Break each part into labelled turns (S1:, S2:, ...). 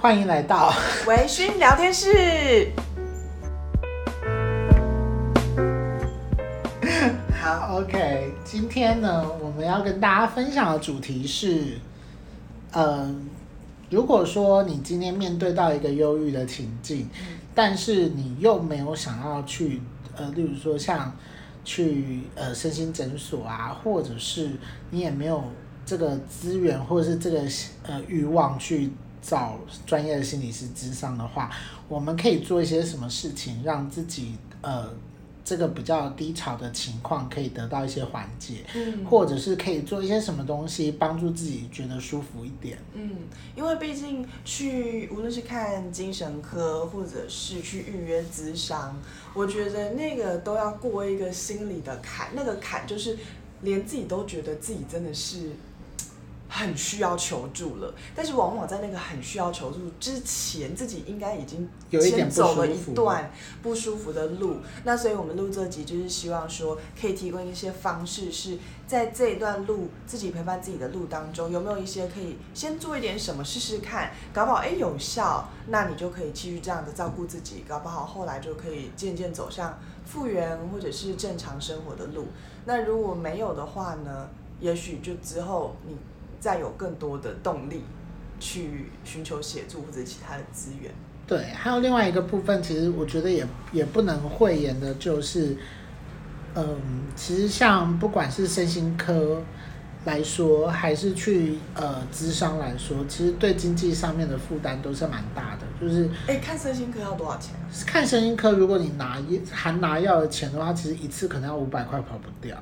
S1: 欢迎来到
S2: 微醺聊天室。
S1: 好，OK，今天呢，我们要跟大家分享的主题是，嗯、呃，如果说你今天面对到一个忧郁的情境，但是你又没有想要去，呃，例如说像去呃身心诊所啊，或者是你也没有这个资源或者是这个呃欲望去找专业的心理师咨商的话，我们可以做一些什么事情让自己呃。这个比较低潮的情况可以得到一些缓解，嗯，或者是可以做一些什么东西帮助自己觉得舒服一点，
S2: 嗯，因为毕竟去无论是看精神科或者是去预约咨商，我觉得那个都要过一个心理的坎，那个坎就是连自己都觉得自己真的是。很需要求助了，但是往往在那个很需要求助之前，自己应该已经先走了一段不舒服的路。那所以我们录这集就是希望说，可以提供一些方式，是在这一段路自己陪伴自己的路当中，有没有一些可以先做一点什么试试看，搞不好哎有效，那你就可以继续这样的照顾自己，搞不好后来就可以渐渐走向复原或者是正常生活的路。那如果没有的话呢，也许就之后你。再有更多的动力去寻求协助或者其他的资源。
S1: 对，还有另外一个部分，其实我觉得也也不能讳言的，就是，嗯，其实像不管是身心科来说，还是去呃咨商来说，其实对经济上面的负担都是蛮大的。就是，
S2: 哎，看身心科要多少钱？
S1: 看身心科，如果你拿含拿药的钱的话，其实一次可能要五百块，跑不掉。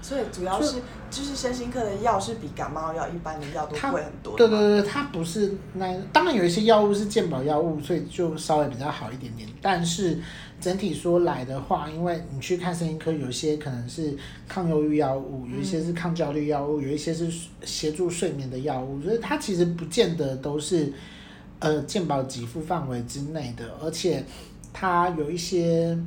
S2: 所以主要是就是身心科的药是比感冒药一般的药都贵很多。
S1: 对对对，它不是那当然有一些药物是健保药物，所以就稍微比较好一点点。但是整体说来的话，因为你去看身心科，有些可能是抗忧郁药物，有一些是抗焦虑药物，有一些是协助睡眠的药物，所以它其实不见得都是呃健保给付范围之内的，而且它有一些。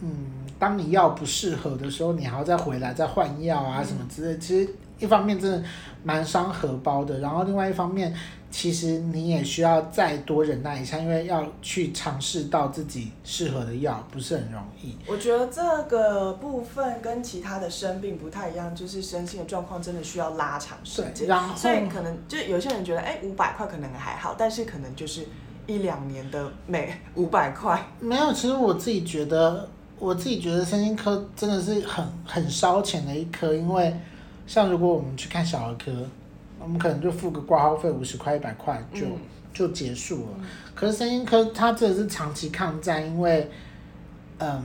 S1: 嗯，当你药不适合的时候，你还要再回来再换药啊什么之类。其实一方面真的蛮伤荷包的，然后另外一方面，其实你也需要再多忍耐一下，因为要去尝试到自己适合的药不是很容易。
S2: 我觉得这个部分跟其他的生病不太一样，就是身心的状况真的需要拉长时间。然后所以可能就有些人觉得，哎，五百块可能还好，但是可能就是一两年的每五百块。
S1: 没有，其实我自己觉得。我自己觉得身心科真的是很很烧钱的一科，因为像如果我们去看小儿科，我们可能就付个挂号费五十块一百块就、嗯、就结束了。可是身心科它真的是长期抗战，因为嗯。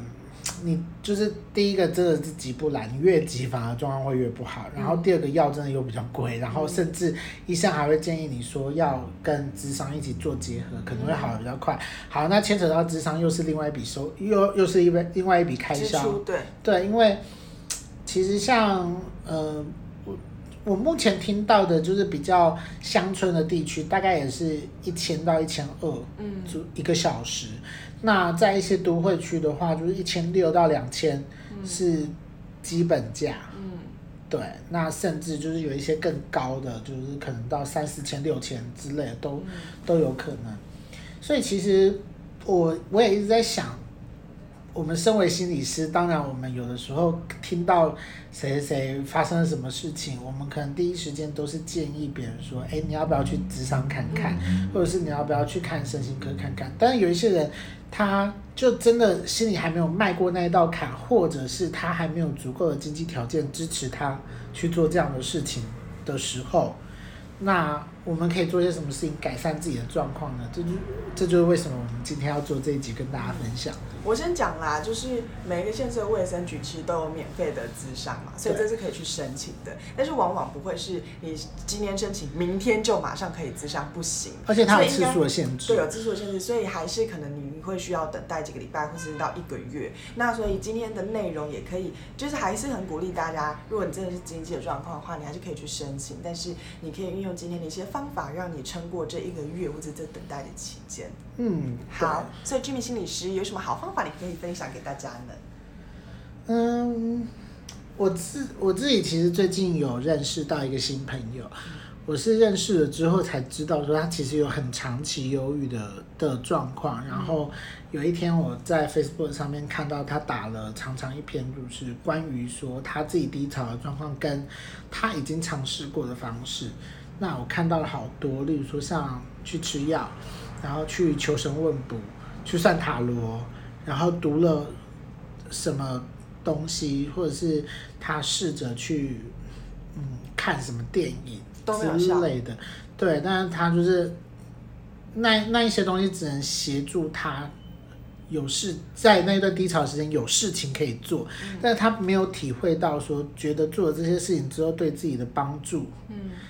S1: 你就是第一个，真的是急不来，你越急反而状况会越不好。然后第二个药真的又比较贵，然后甚至医生还会建议你说要跟智商一起做结合，可能会好的比较快。好，那牵扯到智商又是另外一笔收，又又是一笔另外一笔开销。
S2: 对
S1: 对，因为其实像呃我我目前听到的就是比较乡村的地区，大概也是一千到一千二，嗯，就一个小时。那在一些都会区的话，就是一千六到两千是基本价。嗯，对，那甚至就是有一些更高的，就是可能到三四千、六千之类的都、嗯、都有可能。所以其实我我也一直在想。我们身为心理师，当然我们有的时候听到谁谁发生了什么事情，我们可能第一时间都是建议别人说：“哎，你要不要去职场看看，或者是你要不要去看身心科看看？”但是有一些人，他就真的心里还没有迈过那一道坎，或者是他还没有足够的经济条件支持他去做这样的事情的时候，那。我们可以做些什么事情改善自己的状况呢？这就这就是为什么我们今天要做这一集跟大家分享。
S2: 我先讲啦，就是每一个县市的卫生局其实都有免费的咨商嘛，所以这是可以去申请的。但是往往不会是你今天申请，明天就马上可以咨商，不行。
S1: 而且它有次数的限制。
S2: 对，有次数的限制，所以还是可能你会需要等待几个礼拜，或是到一个月。那所以今天的内容也可以，就是还是很鼓励大家，如果你真的是经济的状况的话，你还是可以去申请。但是你可以运用今天的一些方。方法让你撑过这一个月或者这等待的期间。
S1: 嗯，
S2: 好，所以居民心理师有什么好方法你可以分享给大家呢？
S1: 嗯，我自我自己其实最近有认识到一个新朋友，我是认识了之后才知道，说他其实有很长期忧郁的的状况。然后有一天我在 Facebook 上面看到他打了长长一篇，就是关于说他自己低潮的状况，跟他已经尝试过的方式。那我看到了好多，例如说像去吃药，然后去求神问卜，去算塔罗，然后读了什么东西，或者是他试着去嗯看什么电影之类的，对，但是他就是那那一些东西只能协助他有事在那段低潮时间有事情可以做，嗯，但是他没有体会到说觉得做了这些事情之后对自己的帮助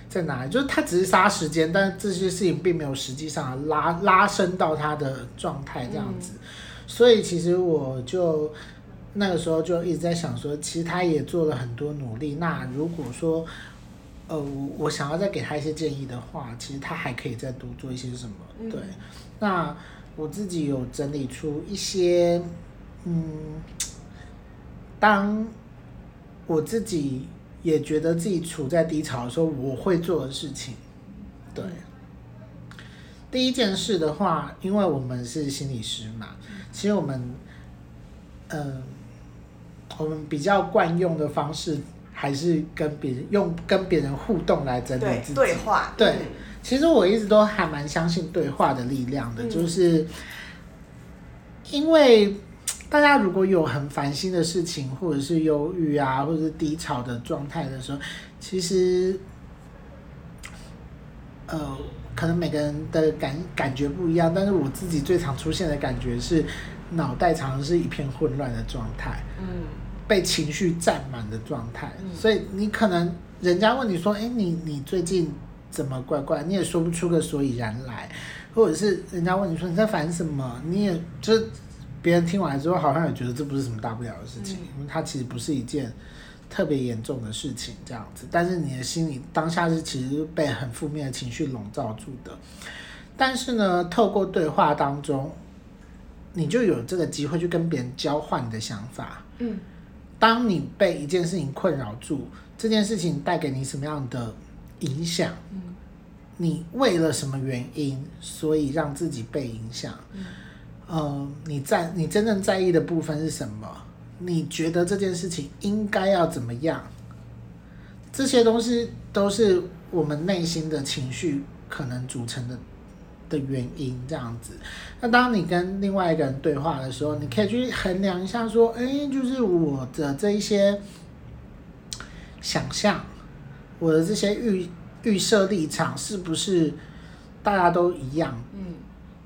S1: 在哪里，就是他只是杀时间，但这些事情并没有实际上拉拉伸到他的状态这样子，嗯，所以其实我就那个时候就一直在想说，其实他也做了很多努力，那如果说。呃，我我想要再给他一些建议的话，其实他还可以再多做一些什么。嗯、对，那我自己有整理出一些，嗯，当我自己也觉得自己处在低潮的时候，我会做的事情。对，第一件事的话，因为我们是心理师嘛，其实我们，嗯、呃，我们比较惯用的方式。还是跟别人用跟别人互动来整理自己。
S2: 对，对话。
S1: 对，其实我一直都还蛮相信对话的力量的，嗯、就是因为大家如果有很烦心的事情，或者是忧郁啊，或者是低潮的状态的时候，其实，呃，可能每个人的感感觉不一样，但是我自己最常出现的感觉是，脑袋常常是一片混乱的状态。嗯。被情绪占满的状态，所以你可能人家问你说：“哎，你你最近怎么怪怪？”你也说不出个所以然来，或者是人家问你说你在烦什么？你也就别人听完之后，好像也觉得这不是什么大不了的事情，因为它其实不是一件特别严重的事情，这样子。但是你的心里当下是其实被很负面的情绪笼罩住的。但是呢，透过对话当中，你就有这个机会去跟别人交换你的想法，嗯。当你被一件事情困扰住，这件事情带给你什么样的影响？嗯，你为了什么原因，所以让自己被影响？嗯，呃，你在你真正在意的部分是什么？你觉得这件事情应该要怎么样？这些东西都是我们内心的情绪可能组成的。的原因这样子，那当你跟另外一个人对话的时候，你可以去衡量一下，说，哎，就是我的这一些想象，我的这些预预设立场是不是大家都一样？嗯，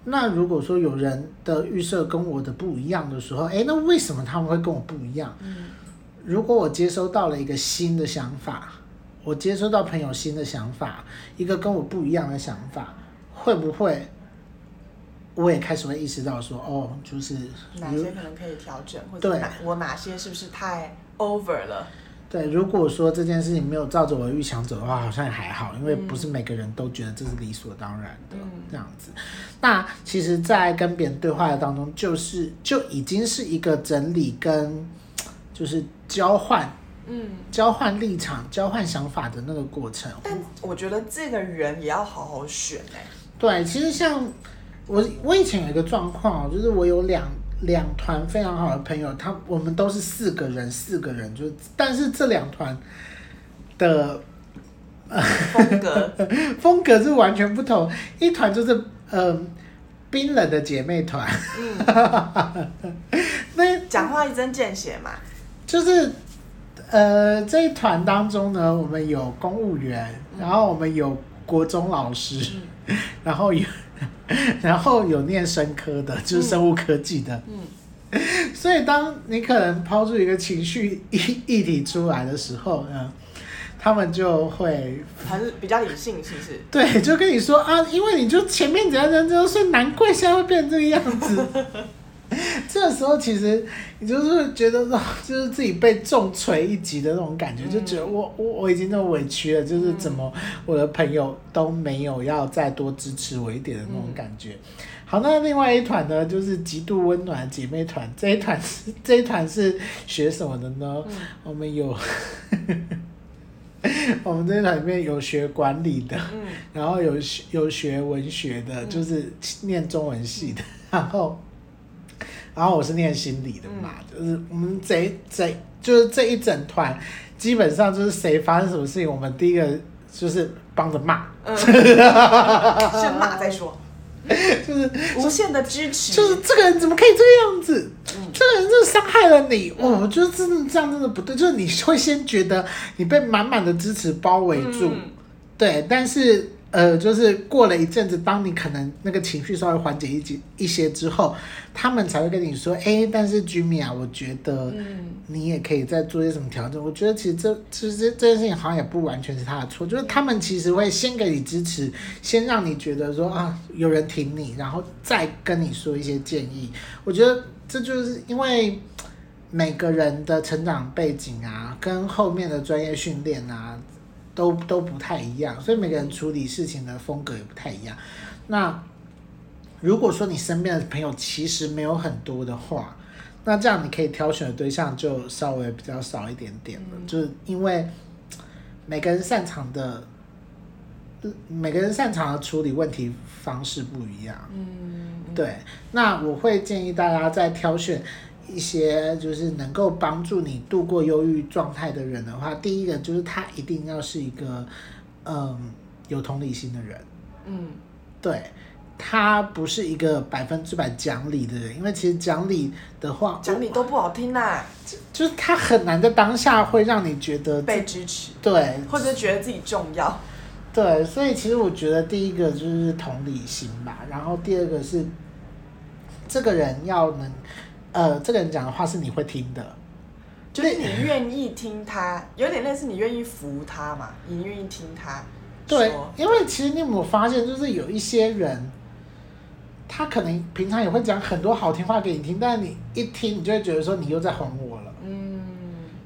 S1: 那如果说有人的预设跟我的不一样的时候，哎，那为什么他们会跟我不一样？嗯，如果我接收到了一个新的想法，我接收到朋友新的想法，一个跟我不一样的想法。会不会，我也开始会意识到说，哦，就是
S2: 哪些可能可以调整，或者哪我哪些是不是太 over 了？
S1: 对，如果说这件事情没有照着我的预想走的话，好像也还好，因为不是每个人都觉得这是理所当然的、嗯、这样子。那其实，在跟别人对话的当中，就是就已经是一个整理跟就是交换。嗯，交换立场、交换想法的那个过程。
S2: 但我觉得这个人也要好好选哎、欸。
S1: 对，其实像我，我以前有一个状况，就是我有两两团非常好的朋友，他我们都是四个人，四个人就，但是这两团的
S2: 风格
S1: 风格是完全不同。一团就是嗯、呃、冰冷的姐妹团，嗯，
S2: 那讲话一针见血嘛，
S1: 就是。呃，这一团当中呢，我们有公务员，嗯、然后我们有国中老师，嗯、然后有，然后有念生科的，就是生物科技的。嗯。嗯，所以，当你可能抛出一个情绪议议题出来的时候呢，他们就会
S2: 还是比较理性，是不是？
S1: 对，就跟你说啊，因为你就前面怎样怎样怎样，所以难怪现在会变成这个样子。这个时候，其实你就是觉得说，就是自己被重锤一击的那种感觉，就觉得我我我已经那么委屈了，就是怎么我的朋友都没有要再多支持我一点的那种感觉。好，那另外一团呢，就是极度温暖的姐妹团。这一团是 这一团是学什么的呢？我们有 我们这团里面有学管理的，
S2: 嗯、
S1: 然后有学有学文学的，嗯、就是念中文系的，然后，然后我是念心理的嘛，嗯、就是我们这这就是这一整团，基本上就是谁发生什么事情，我们第一个就是帮着骂，
S2: 嗯、先骂再说。
S1: 就是
S2: 无限的支持，
S1: 就是这个人怎么可以这个样子？嗯、这个人真的伤害了你！我觉得真的这样真的不对。就是你会先觉得你被满满的支持包围住，嗯、对，但是。呃，就是过了一阵子，当你可能那个情绪稍微缓解一些一些之后，他们才会跟你说，哎、欸，但是 Jimmy 啊，我觉得你也可以再做些什么调整。嗯、我觉得其实这其实这件事情好像也不完全是他的错，就是他们其实会先给你支持，先让你觉得说啊，有人挺你，然后再跟你说一些建议。我觉得这就是因为每个人的成长背景啊，跟后面的专业训练啊。都都不太一样，所以每个人处理事情的风格也不太一样。那如果说你身边的朋友其实没有很多的话，那这样你可以挑选的对象就稍微比较少一点点了，嗯、就是因为每个人擅长的，每个人擅长的处理问题方式不一样。嗯，对。那我会建议大家在挑选。一些就是能够帮助你度过忧郁状态的人的话，第一个就是他一定要是一个，嗯，有同理心的人。嗯，对，他不是一个百分之百讲理的人，因为其实讲理的话，
S2: 讲理都不好听啦、啊。
S1: 就是他很难在当下会让你觉得
S2: 被支持，
S1: 对，
S2: 或者觉得自己重要。
S1: 对，所以其实我觉得第一个就是同理心吧，然后第二个是这个人要能。呃，这个人讲的话是你会听的，
S2: 就是你愿意听他，有点类似你愿意服他嘛，你愿意听他。
S1: 对，因为其实你有没有发现，就是有一些人，他可能平常也会讲很多好听话给你听，但是你一听，你就会觉得说你又在哄我了。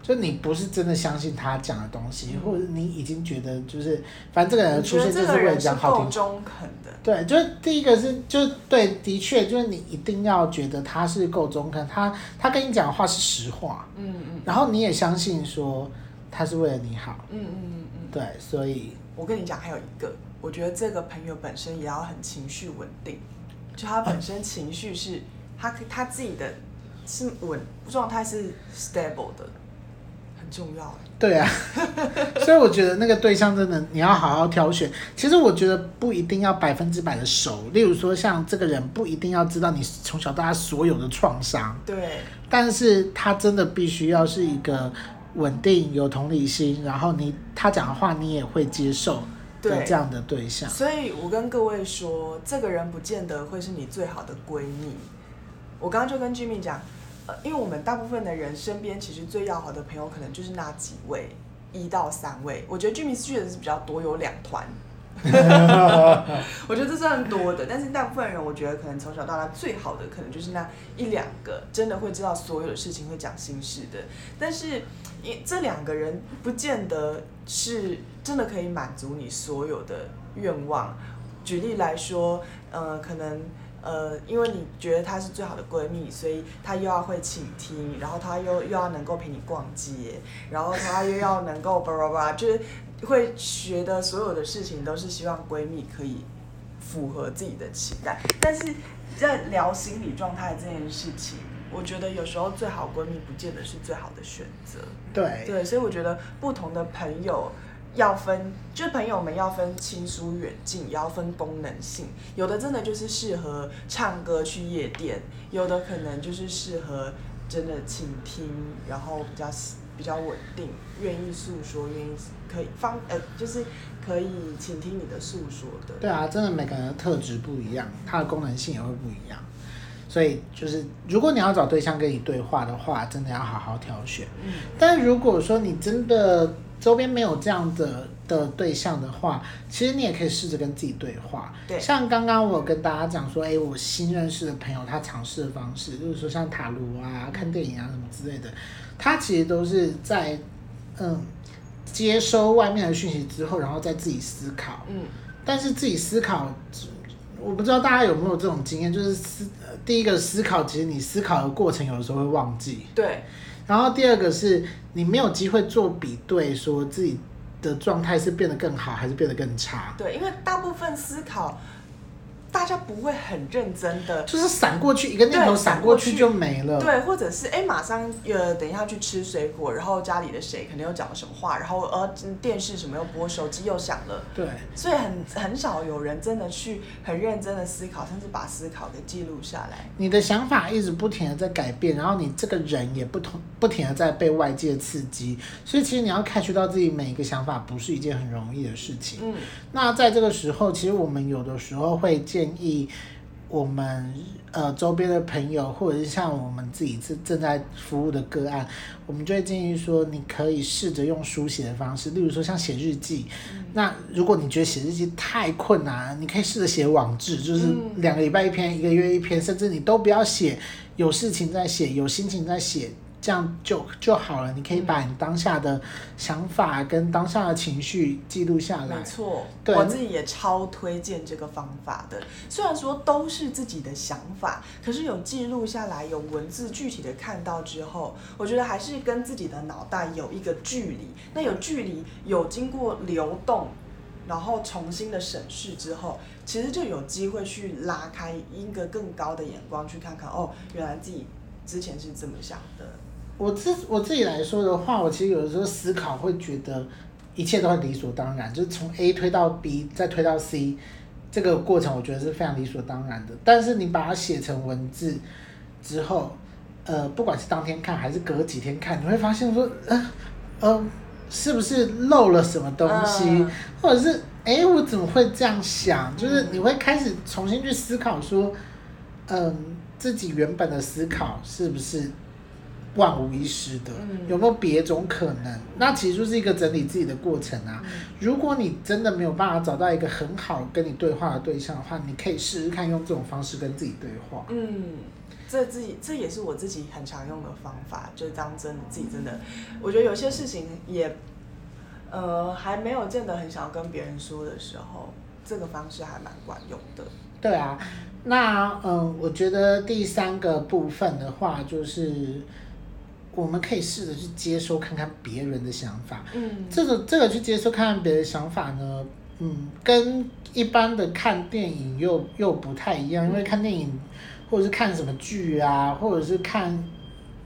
S1: 就你不是真的相信他讲的东西，嗯、或者你已经觉得就是，反正这个人出现就是为了讲好听。
S2: 中肯的。
S1: 对，就是第一个是，就对，的确就是你一定要觉得他是够中肯，他他跟你讲的话是实话。嗯嗯。然后你也相信说他是为了你好。嗯嗯嗯嗯。对，所以。
S2: 我跟你讲，还有一个，我觉得这个朋友本身也要很情绪稳定，就他本身情绪是，他他自己的是稳状态是 stable 的。重要
S1: 对啊，所以我觉得那个对象真的你要好好挑选。其实我觉得不一定要百分之百的熟，例如说像这个人不一定要知道你从小到大所有的创伤，
S2: 对，
S1: 但是他真的必须要是一个稳定、有同理心，然后你他讲的话你也会接受的这样的对象。
S2: 所以我跟各位说，这个人不见得会是你最好的闺蜜。我刚刚就跟 Jimmy 讲。因为我们大部分的人身边其实最要好的朋友可能就是那几位，一到三位。我觉得 Jimmy 去的是比较多，有两团。我觉得这算多的，但是大部分人我觉得可能从小到大最好的可能就是那一两个，真的会知道所有的事情，会讲心事的。但是，这两个人不见得是真的可以满足你所有的愿望。举例来说，呃，可能。呃，因为你觉得她是最好的闺蜜，所以她又要会倾听，然后她又又要能够陪你逛街，然后她又要能够叭叭叭，就是会学的所有的事情都是希望闺蜜可以符合自己的期待。但是在聊心理状态这件事情，我觉得有时候最好闺蜜不见得是最好的选择。
S1: 对
S2: 对，所以我觉得不同的朋友。要分，就朋友们要分亲疏远近，也要分功能性。有的真的就是适合唱歌去夜店，有的可能就是适合真的倾听，然后比较比较稳定，愿意诉说，愿意可以方呃，就是可以倾听你的诉说的。
S1: 对啊，真的每个人的特质不一样，它的功能性也会不一样。所以就是，如果你要找对象跟你对话的话，真的要好好挑选。嗯。但如果说你真的，周边没有这样的的对象的话，其实你也可以试着跟自己对话。
S2: 对，
S1: 像刚刚我跟大家讲说，哎，我新认识的朋友他尝试的方式，就是说像塔罗啊、看电影啊什么之类的，他其实都是在嗯接收外面的讯息之后，然后再自己思考。嗯，但是自己思考，我不知道大家有没有这种经验，就是思第一个思考，其实你思考的过程有的时候会忘记。
S2: 对。
S1: 然后第二个是你没有机会做比对，说自己的状态是变得更好，还是变得更差？
S2: 对，因为大部分思考。大家不会很认真的，
S1: 就是闪过去一个念头，闪过去就没了。
S2: 对，或者是哎，马上呃，等一下去吃水果，然后家里的谁可能又讲了什么话，然后呃，电视什么又播，手机又响了。
S1: 对，
S2: 所以很很少有人真的去很认真的思考，甚至把思考给记录下来。
S1: 你的想法一直不停的在改变，然后你这个人也不同不停的在被外界刺激，所以其实你要 catch 到自己每一个想法，不是一件很容易的事情。嗯，那在这个时候，其实我们有的时候会建议我们呃周边的朋友，或者是像我们自己正正在服务的个案，我们就会建议说，你可以试着用书写的方式，例如说像写日记。嗯、那如果你觉得写日记太困难，你可以试着写网志，就是两个礼拜一篇，一个月一篇，甚至你都不要写，有事情在写，有心情在写。这样就就好了。你可以把你当下的想法跟当下的情绪记录下来。
S2: 没错，对，我自己也超推荐这个方法的。虽然说都是自己的想法，可是有记录下来，有文字具体的看到之后，我觉得还是跟自己的脑袋有一个距离。那有距离，有经过流动，然后重新的审视之后，其实就有机会去拉开一个更高的眼光去看看。哦，原来自己之前是这么想的。
S1: 我自我自己来说的话，我其实有的时候思考会觉得一切都很理所当然，就是从 A 推到 B 再推到 C 这个过程，我觉得是非常理所当然的。但是你把它写成文字之后，呃，不管是当天看还是隔几天看，你会发现说，呃，呃，是不是漏了什么东西，嗯、或者是哎，我怎么会这样想？就是你会开始重新去思考说，嗯、呃，自己原本的思考是不是？万无一失的，有没有别种可能？那其实就是一个整理自己的过程啊。如果你真的没有办法找到一个很好跟你对话的对象的话，你可以试试看用这种方式跟自己对话。
S2: 嗯，这自己这也是我自己很常用的方法，就是当真的自己真的，我觉得有些事情也，呃，还没有见得很想要跟别人说的时候，这个方式还蛮管用的。
S1: 对啊，那嗯，我觉得第三个部分的话就是。我们可以试着去接收看看别人的想法，嗯，这个这个去接收看看别人的想法呢，嗯，跟一般的看电影又又不太一样，因为看电影或者是看什么剧啊，或者是看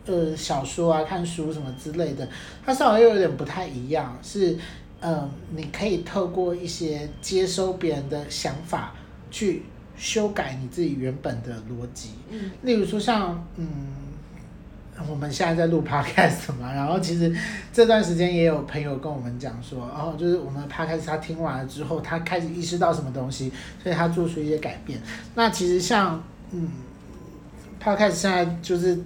S1: 呃小说啊、看书什么之类的，它稍微又有点不太一样，是嗯、呃，你可以透过一些接收别人的想法去修改你自己原本的逻辑，嗯，例如说像嗯。我们现在在录 podcast 嘛，然后其实这段时间也有朋友跟我们讲说，哦，就是我们的 podcast 他听完了之后，他开始意识到什么东西，所以他做出一些改变。那其实像嗯，podcast 现在就是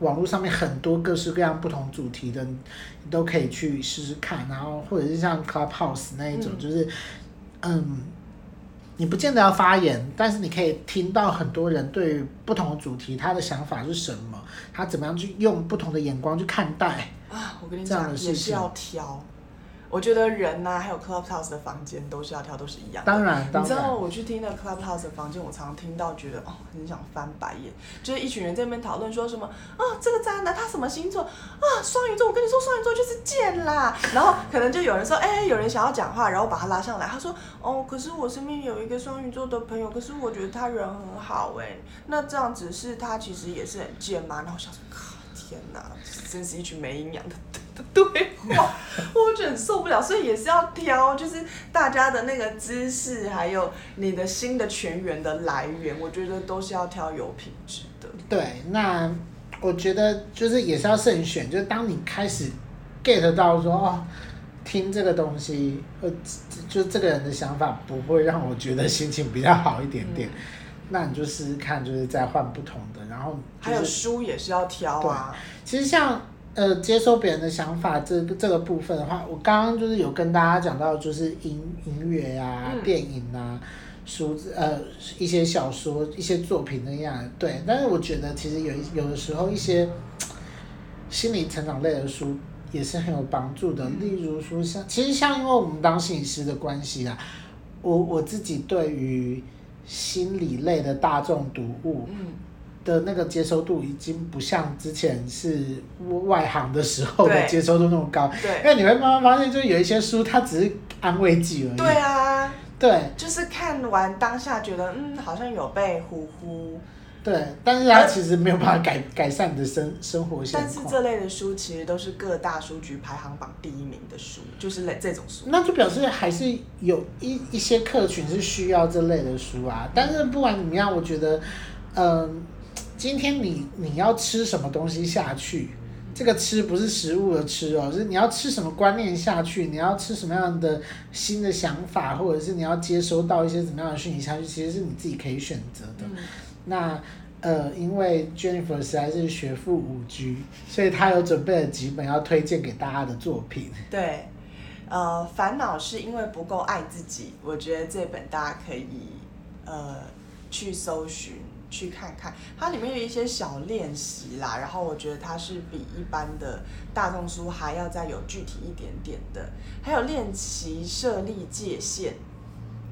S1: 网络上面很多各式各样不同主题的，你都可以去试试看，然后或者是像 Clubhouse 那一种，就是嗯。嗯你不见得要发言，但是你可以听到很多人对于不同的主题，他的想法是什么，他怎么样去用不同的眼光去看待
S2: 啊？我跟你讲，也是要挑。我觉得人呐、啊，还有 Clubhouse 的房间都是要挑，都是一样的。
S1: 当然，当然。
S2: 你知道我去听那 Clubhouse 的房间，我常常听到觉得哦，很想翻白眼。就是一群人在那边讨论说什么啊，这个渣男他什么星座啊？双鱼座，我跟你说双鱼座就是贱啦。然后可能就有人说，哎，有人想要讲话，然后把他拉上来。他说，哦，可是我身边有一个双鱼座的朋友，可是我觉得他人很好哎。那这样子是他其实也是很贱吗？然后我想说，靠，天哪，真是一群没营养的。对话，我觉得很受不了，所以也是要挑，就是大家的那个知识，还有你的新的全员的来源，我觉得都是要挑有品质的。
S1: 对，那我觉得就是也是要慎选，就是当你开始 get 到说哦，听这个东西，呃，就这个人的想法不会让我觉得心情比较好一点点，嗯、那你就试试看，就是再换不同的，然后、就是、
S2: 还有书也是要挑啊。
S1: 其实像。呃，接受别人的想法这个这个部分的话，我刚刚就是有跟大家讲到，就是音音乐啊、嗯、电影啊、书呃一些小说、一些作品那样，对。但是我觉得其实有有的时候一些心理成长类的书也是很有帮助的。嗯、例如说像，其实像因为我们当心理师的关系啊，我我自己对于心理类的大众读物，嗯，的那个接收度已经不像之前是外行的时候的接收度那么高。
S2: 对，
S1: 因为你会慢慢发现，就有一些书它只是安慰剂而已。
S2: 对啊。
S1: 对。
S2: 就是看完当下觉得，嗯，好像有被呼呼。
S1: 对，但是它其实没有办法改改善你的生生活现状。
S2: 但是这类的书其实都是各大书局排行榜第一名的书，就是类这种书。
S1: 那就表示还是有一一些客群是需要这类的书啊。但是不管怎么样，我觉得，嗯、呃，今天你你要吃什么东西下去，这个吃不是食物的吃哦，是你要吃什么观念下去，你要吃什么样的新的想法，或者是你要接收到一些怎么样的讯息下去，其实是你自己可以选择的。嗯那呃，因为 Jennifer 实在是学富五居，所以她有准备了几本要推荐给大家的作品。
S2: 对，呃，烦恼是因为不够爱自己，我觉得这本大家可以呃去搜寻去看看，它里面有一些小练习啦，然后我觉得它是比一般的大众书还要再有具体一点点的，还有练习设立界限。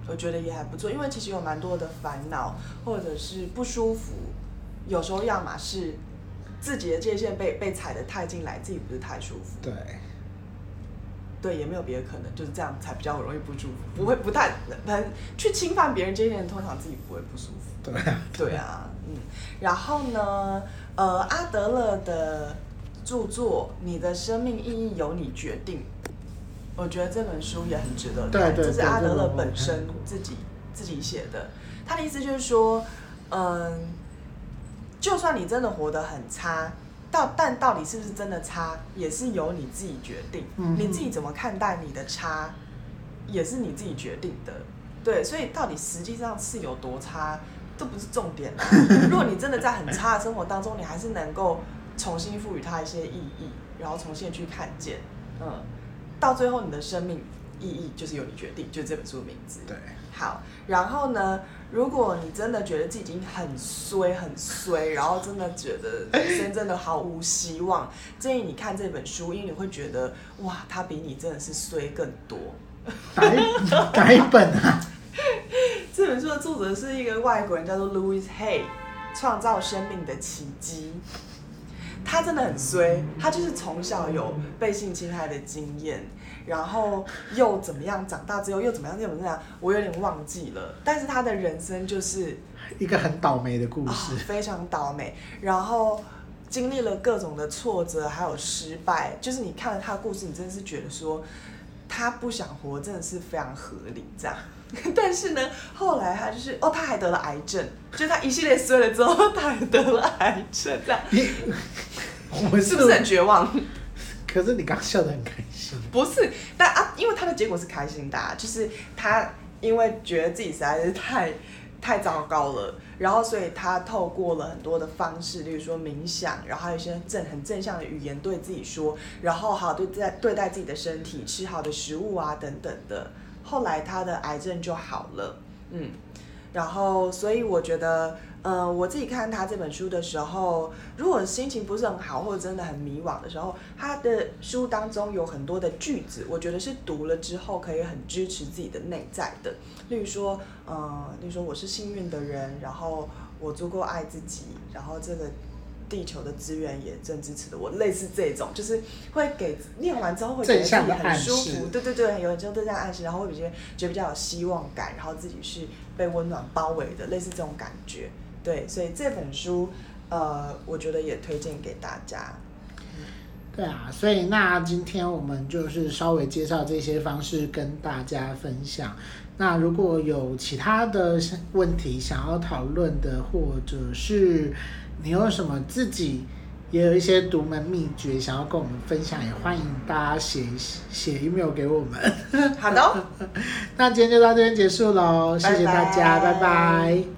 S2: 我觉得也还不错，因为其实有蛮多的烦恼或者是不舒服，有时候要么是自己的界限被被踩得太进来，自己不是太舒服。
S1: 对，
S2: 对，也没有别的可能，就是这样才比较容易不舒服，不会不太很去侵犯别人界限，通常自己不会不舒服。
S1: 对啊，
S2: 对啊，嗯。然后呢，呃，阿德勒的著作《你的生命意义由你决定》。我觉得这本书也很值得看，这是阿德勒本身自己自己写的。他的意思就是说，嗯，就算你真的活得很差，到但到底是不是真的差，也是由你自己决定。你自己怎么看待你的差，也是你自己决定的。对，所以到底实际上是有多差，这不是重点啊。如果你真的在很差的生活当中，你还是能够重新赋予它一些意义，然后重新去看见，嗯。到最后，你的生命意义就是由你决定，就是这本书的名字。
S1: 对，
S2: 好，然后呢，如果你真的觉得自己已经很衰很衰，然后真的觉得人生真的毫无希望，建议你看这本书，因为你会觉得哇，他比你真的是衰更多。
S1: 改改本啊？
S2: 这本书的作者是一个外国人，叫做 Louis Hay，创造生命的奇迹。他真的很衰，他就是从小有被性侵害的经验，然后又怎么样，长大之后又怎么样，又怎么样，我有点忘记了。但是他的人生就是
S1: 一个很倒霉的故事，
S2: 哦，非常倒霉。然后经历了各种的挫折，还有失败，就是你看了他的故事，你真的是觉得说他不想活，真的是非常合理这样。但是呢，后来他就是哦，他还得了癌症，就他一系列衰了之后，他还得了癌症，这样。你，我 是不是很绝望？
S1: 可是你刚笑得很开心。
S2: 不是，但啊，因为他的结果是开心的啊，就是他因为觉得自己实在是太太糟糕了，然后所以他透过了很多的方式，例如说冥想，然后还有一些正很正向的语言对自己说，然后好对待对待自己的身体，吃好的食物啊等等的。后来他的癌症就好了，嗯，然后所以我觉得，呃，我自己看他这本书的时候，如果心情不是很好或者真的很迷惘的时候，他的书当中有很多的句子，我觉得是读了之后可以很支持自己的内在的。例如说，呃，例如说我是幸运的人，然后我足够爱自己，然后这个。地球的资源也正支持的我，类似这种，就是会给念完之后会觉得自己很舒服，对对对，有就这样暗示，然后会比较觉得比较有希望感，然后自己是被温暖包围的，类似这种感觉。对，所以这本书，呃，我觉得也推荐给大家。
S1: 对啊，所以那今天我们就是稍微介绍这些方式跟大家分享。那如果有其他的问题想要讨论的，或者是你有什么自己也有一些独门秘诀想要跟我们分享，也欢迎大家写写 email 给我们。
S2: 好的，
S1: 那今天就到这边结束喽，谢谢大家，拜拜。拜拜。